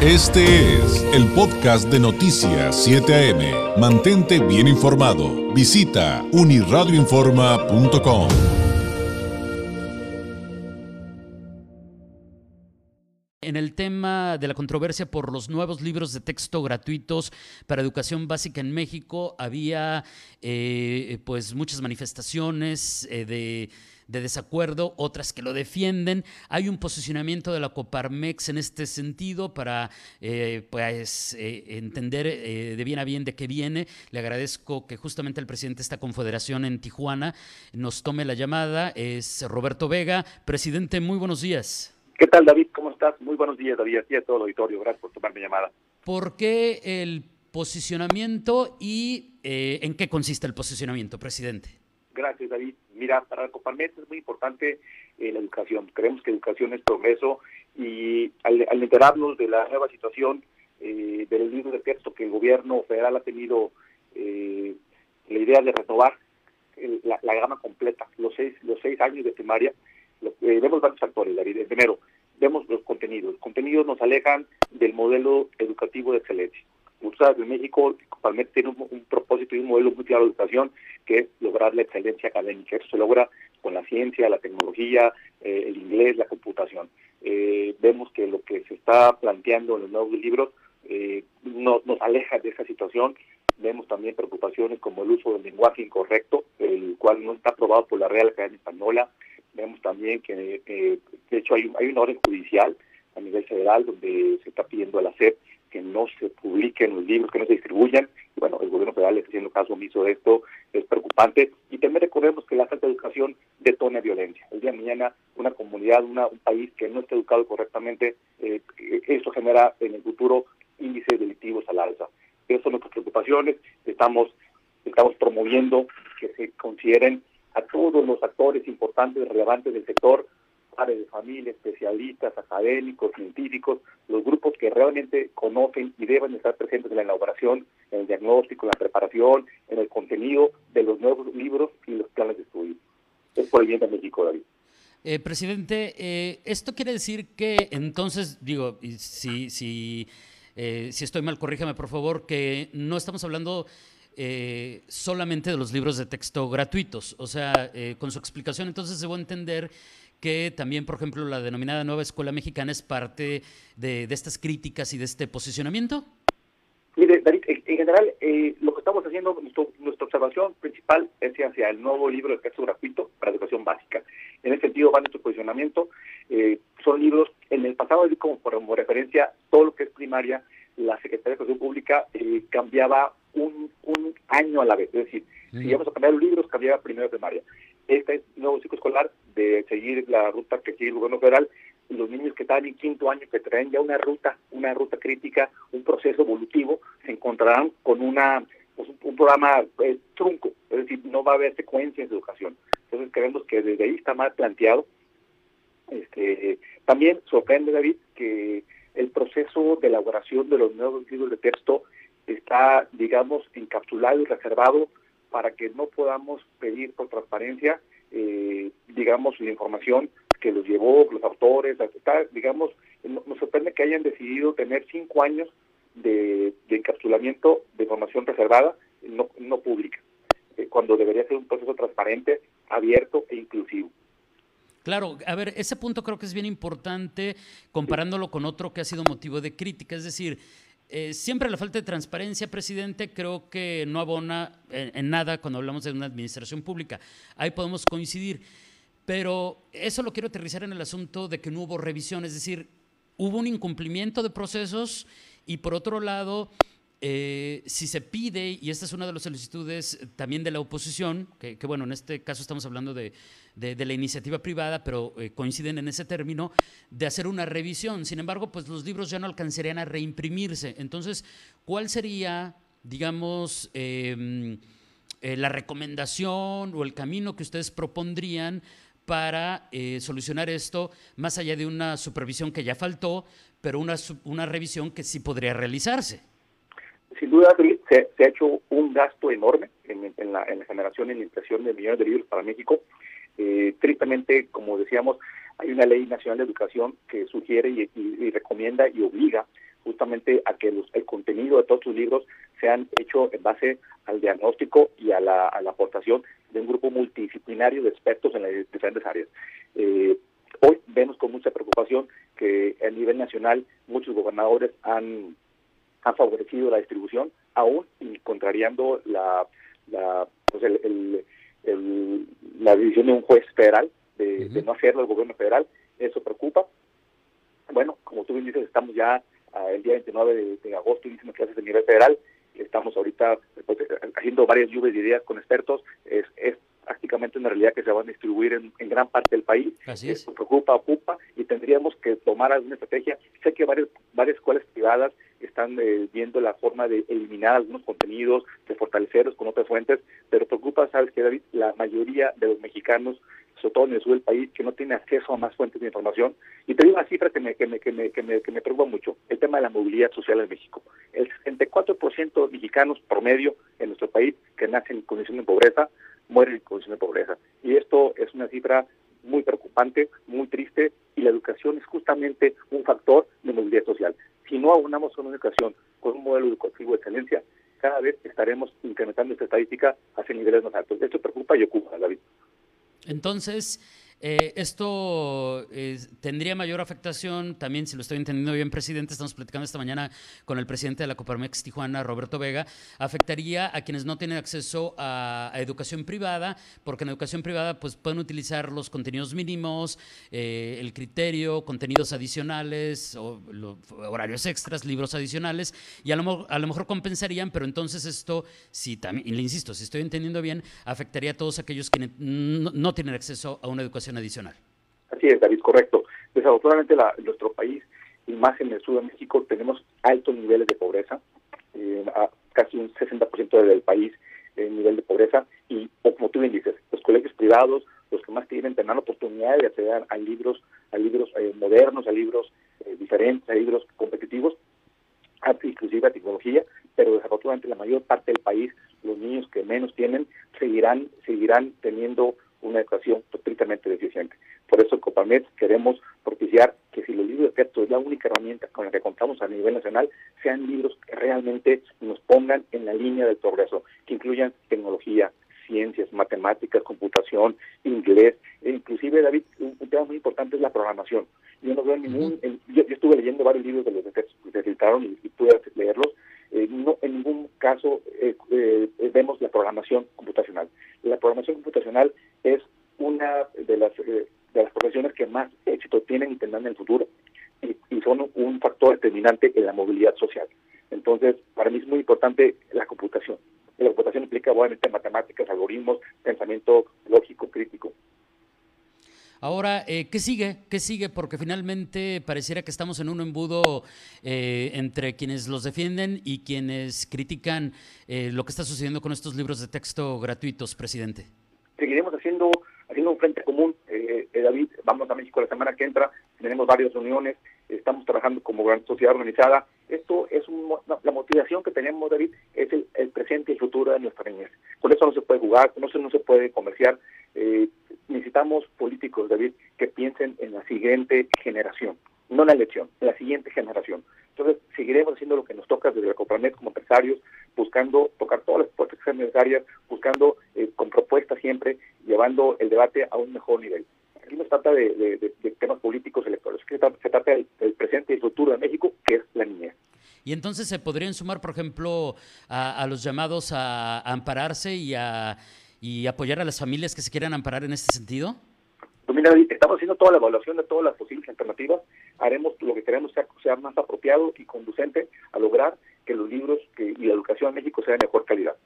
Este es el podcast de Noticias 7 AM. Mantente bien informado. Visita uniradioinforma.com. En el tema de la controversia por los nuevos libros de texto gratuitos para educación básica en México, había eh, pues muchas manifestaciones eh, de de desacuerdo, otras que lo defienden. Hay un posicionamiento de la Coparmex en este sentido para eh, pues, eh, entender eh, de bien a bien de qué viene. Le agradezco que justamente el presidente de esta confederación en Tijuana nos tome la llamada. Es Roberto Vega. Presidente, muy buenos días. ¿Qué tal, David? ¿Cómo estás? Muy buenos días, David. Aquí a todo el auditorio. Gracias por tomar mi llamada. ¿Por qué el posicionamiento y en qué consiste el posicionamiento, presidente? Gracias, David. Mira, para la Coparmex es muy importante eh, la educación. Creemos que educación es progreso y al, enterarnos de la nueva situación eh, del libro de texto que el gobierno federal ha tenido eh, la idea de renovar la, gama completa, los seis, los seis años de primaria, vemos varios factores, David. Primero, vemos los contenidos. Los contenidos nos alejan del modelo educativo de excelencia. Muchas en México, Coparmex tiene un, propósito y un modelo muy claro de educación que es lograr la excelencia académica. Eso se logra con la ciencia, la tecnología, eh, el inglés, la computación. Eh, vemos que lo que se está planteando en los nuevos libros eh, nos aleja de esa situación. Vemos también preocupaciones como el uso del lenguaje incorrecto, el cual no está aprobado por la Real Academia Española. Vemos también que, de hecho, hay, hay una orden judicial a nivel federal donde se está pidiendo a la que no se publiquen los libros, que no se distribuyan. Bueno, el gobierno federal está haciendo caso omiso de esto, es preocupante. Y también recordemos que la falta de educación detona violencia. El día de mañana, una comunidad, una, un país que no esté educado correctamente, eh, eso genera en el futuro índices delictivos al alza. Esas son nuestras preocupaciones. Estamos, estamos promoviendo que se consideren a todos los actores importantes, relevantes del sector, padres de familia, especialistas, académicos, científicos, los grupos que realmente conocen y deben estar presentes en la elaboración, en el diagnóstico, en la preparación, en el contenido de los nuevos libros y los planes de estudio. Es por el bien de México, David. Eh, presidente, eh, esto quiere decir que entonces, digo, si, si, eh, si estoy mal, corríjame por favor, que no estamos hablando eh, solamente de los libros de texto gratuitos. O sea, con su explicación entonces debo entender que también, por ejemplo, la denominada Nueva Escuela Mexicana es parte de, estas críticas y de este posicionamiento? Mire, David, en general, eh, lo que estamos haciendo, nuestra observación principal es hacia el nuevo libro de texto gratuito para educación básica. En ese sentido va nuestro posicionamiento. Eh, son libros, en el pasado, como por referencia, todo lo que es primaria, la Secretaría de Educación Pública eh, cambiaba un, un año a la vez. Es decir, si íbamos a cambiar los libros, cambiaba primero primaria. Este es nuevo ciclo escolar de seguir la ruta que sigue el gobierno federal, los niños que están en quinto año, que traen ya una ruta, una ruta crítica, un proceso evolutivo, se encontrarán con una pues, un, programa eh, trunco, es decir, no va a haber secuencias de educación. Entonces creemos que desde ahí está mal planteado. Este, también sorprende, David, que proceso de elaboración de los nuevos libros de texto está, digamos, encapsulado y reservado para que no podamos pedir por transparencia, eh, digamos, la información que los llevó, los autores, digamos, nos sorprende que hayan decidido tener cinco años de, encapsulamiento de información reservada, no, no pública, eh, cuando debería ser un proceso transparente, abierto e inclusivo. Claro, a ver, ese punto creo que es bien importante comparándolo con otro que ha sido motivo de crítica, es decir, eh, siempre la falta de transparencia, presidente, creo que no abona en, nada cuando hablamos de una administración pública. Ahí podemos coincidir. Pero eso lo quiero aterrizar en el asunto de que no hubo revisión, es decir, hubo un incumplimiento de procesos y por otro lado, eh, si se pide, y esta es una de las solicitudes también de la oposición, que, bueno, en este caso estamos hablando de, la iniciativa privada, pero eh, coinciden en ese término, de hacer una revisión. Sin embargo, pues los libros ya no alcanzarían a reimprimirse. Entonces, ¿cuál sería, digamos, em, eh, la recomendación o el camino que ustedes propondrían para solucionar esto, más allá de una supervisión que ya faltó, pero una revisión que sí podría realizarse? Sin duda se, ha hecho un gasto enorme en, la, generación y en la impresión de millones de libros para México. Eh, tristemente, como decíamos, hay una ley nacional de educación que sugiere y, recomienda y obliga justamente a que el contenido de todos sus libros sean hecho en base al diagnóstico y a la, aportación de un grupo multidisciplinario de expertos en las diferentes áreas. Eh, hoy vemos con mucha preocupación que a nivel nacional muchos gobernadores han, han favorecido la distribución, aún y contrariando la, la, pues el, la decisión de un juez federal de, no hacerlo el gobierno federal. Eso preocupa. Bueno, como tú bien dices, estamos ya ah, el día 29 de, de agosto inician clases de nivel federal estamos ahorita pues, haciendo varias lluvias de ideas con expertos, es, es prácticamente una realidad que se van a distribuir en, gran parte del país. Así es. preocupa, ocupa y tendríamos que tomar alguna estrategia. Sé que varias, varias escuelas privadas están eh, viendo la forma de eliminar algunos contenidos, de fortalecerlos con otras fuentes, pero preocupa, sabes que David, la mayoría de los mexicanos sobre todo en el sur del país, que no tiene acceso a más fuentes de información. Y te digo una cifra que me, que me, que me, que me, que me preocupa mucho, el tema de la movilidad social en México. El 64% de mexicanos promedio en nuestro país que nacen en condición de pobreza, mueren en condición de pobreza. Y esto es una cifra muy preocupante, muy triste, y la educación es justamente un factor de movilidad social. Si no aunamos una educación con un modelo educativo de excelencia, cada vez estaremos incrementando esta estadística hacia niveles más altos. Esto preocupa y ocupa, David. Entonces, eh, esto tendría mayor afectación también, si lo estoy entendiendo bien, presidente, estamos platicando esta mañana con el presidente de la Coparmex Tijuana, Roberto Vega, afectaría a quienes no tienen acceso a, educación privada, porque en educación privada pues, pueden utilizar los contenidos mínimos, eh, el criterio, contenidos adicionales, o, horarios extras, libros adicionales, y a lo, a lo mejor compensarían, pero entonces esto, si también, le insisto, si estoy entendiendo bien, afectaría a todos aquellos que no tienen acceso a una educación adicional. Así es, David, correcto. Desafortunadamente la, nuestro país, y más en el sur de México, tenemos altos niveles de pobreza, eh, casi un 60% del país en nivel de pobreza, y como tú bien dices, los colegios privados, los que más tienen, tendrán la oportunidad de acceder a libros, a libros eh, modernos, a libros eh, diferentes, a libros competitivos, inclusive a tecnología, pero desafortunadamente la mayor parte del país, los niños que menos tienen, seguirán, seguirán teniendo totalmente deficiente. Por eso, Copamed queremos propiciar que si los libros de texto es la única herramienta con la que contamos a nivel nacional, sean libros que realmente nos pongan en la línea del progreso, que incluyan tecnología, ciencias, matemáticas, computación, inglés, e inclusive, David, un, tema muy importante es la programación. Yo no veo ningún, yo, estuve leyendo varios libros de los que se filtraron y, y pude leerlos, eh, no en ningún caso eh, eh, vemos la programación computacional. La programación computacional es una de las de las profesiones que más éxito tienen y tendrán en el futuro y, son un factor determinante en la movilidad social. Entonces, para mí es muy importante la computación. La computación implica obviamente matemáticas, algoritmos, pensamiento lógico, crítico. Ahora, eh, ¿qué sigue? ¿Qué sigue? Porque finalmente pareciera que estamos en un embudo eh, entre quienes los defienden y quienes critican eh, lo que está sucediendo con estos libros de texto gratuitos, presidente. Seguiremos haciendo, haciendo un frente común. David, vamos a México la semana que entra, tenemos varias reuniones, estamos trabajando como gran sociedad organizada. Esto es la motivación que tenemos, David, es el, presente y el futuro de nuestra niñez. Con eso no se puede jugar, con eso no se puede comerciar. Eh, necesitamos políticos, David, que piensen en la siguiente generación, no la elección, en la siguiente generación. Entonces, seguiremos haciendo lo que nos toca desde la Copranet como empresarios, buscando tocar todas las puertas que sean necesarias, buscando eh, con propuestas siempre, llevando el debate a un mejor nivel. No se trata de, temas políticos electorales, se trata, se trata del, presente y el futuro de México, que es la niñez. Y entonces se podrían sumar, por ejemplo, a los llamados a ampararse y a y apoyar a las familias que se quieran amparar en este sentido? Pues mira, estamos haciendo toda la evaluación de todas las posibles alternativas. Haremos lo que queremos sea, sea más apropiado y conducente a lograr que los libros que, y la educación en México sea de mejor calidad.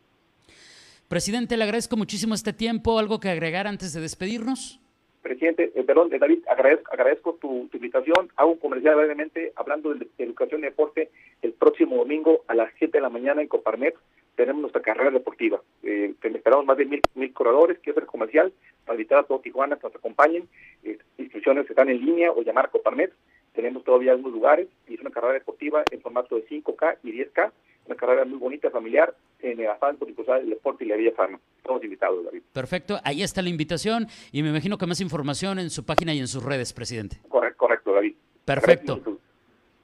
Presidente, le agradezco muchísimo este tiempo. ¿Algo que agregar antes de despedirnos? Presidente, eh, perdón, eh, David, agradezco, agradezco tu, invitación. Hago un comercial brevemente hablando de, educación y deporte el próximo domingo a las 7 de la mañana en Coparnet. Tenemos nuestra carrera deportiva. Eh, esperamos más de mil, mil corredores. Quiero hacer comercial para invitar a todo Tijuana que nos acompañen. Eh, inscripciones están en línea o llamar a Coparnet. Tenemos todavía algunos lugares y es una carrera deportiva en formato de 5K y 10K. Una carrera muy bonita, familiar, en el afán por impulsar el deporte y la vida sana. Estamos invitados, David. Perfecto, ahí está la invitación y me imagino que más información en su página y en sus redes, presidente. Correcto, correcto David. Perfecto.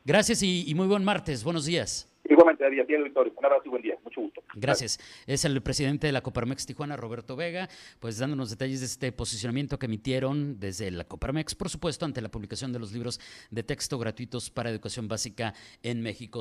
Gracias y, muy buen martes. Buenos días. Igualmente, David, Victorio. Un abrazo y buen día. Mucho gusto. Gracias. Es el presidente de la Coparmex Tijuana, Roberto Vega, pues dándonos detalles de este posicionamiento que emitieron desde la Coparmex, por supuesto, ante la publicación de los libros de texto gratuitos para educación básica en México.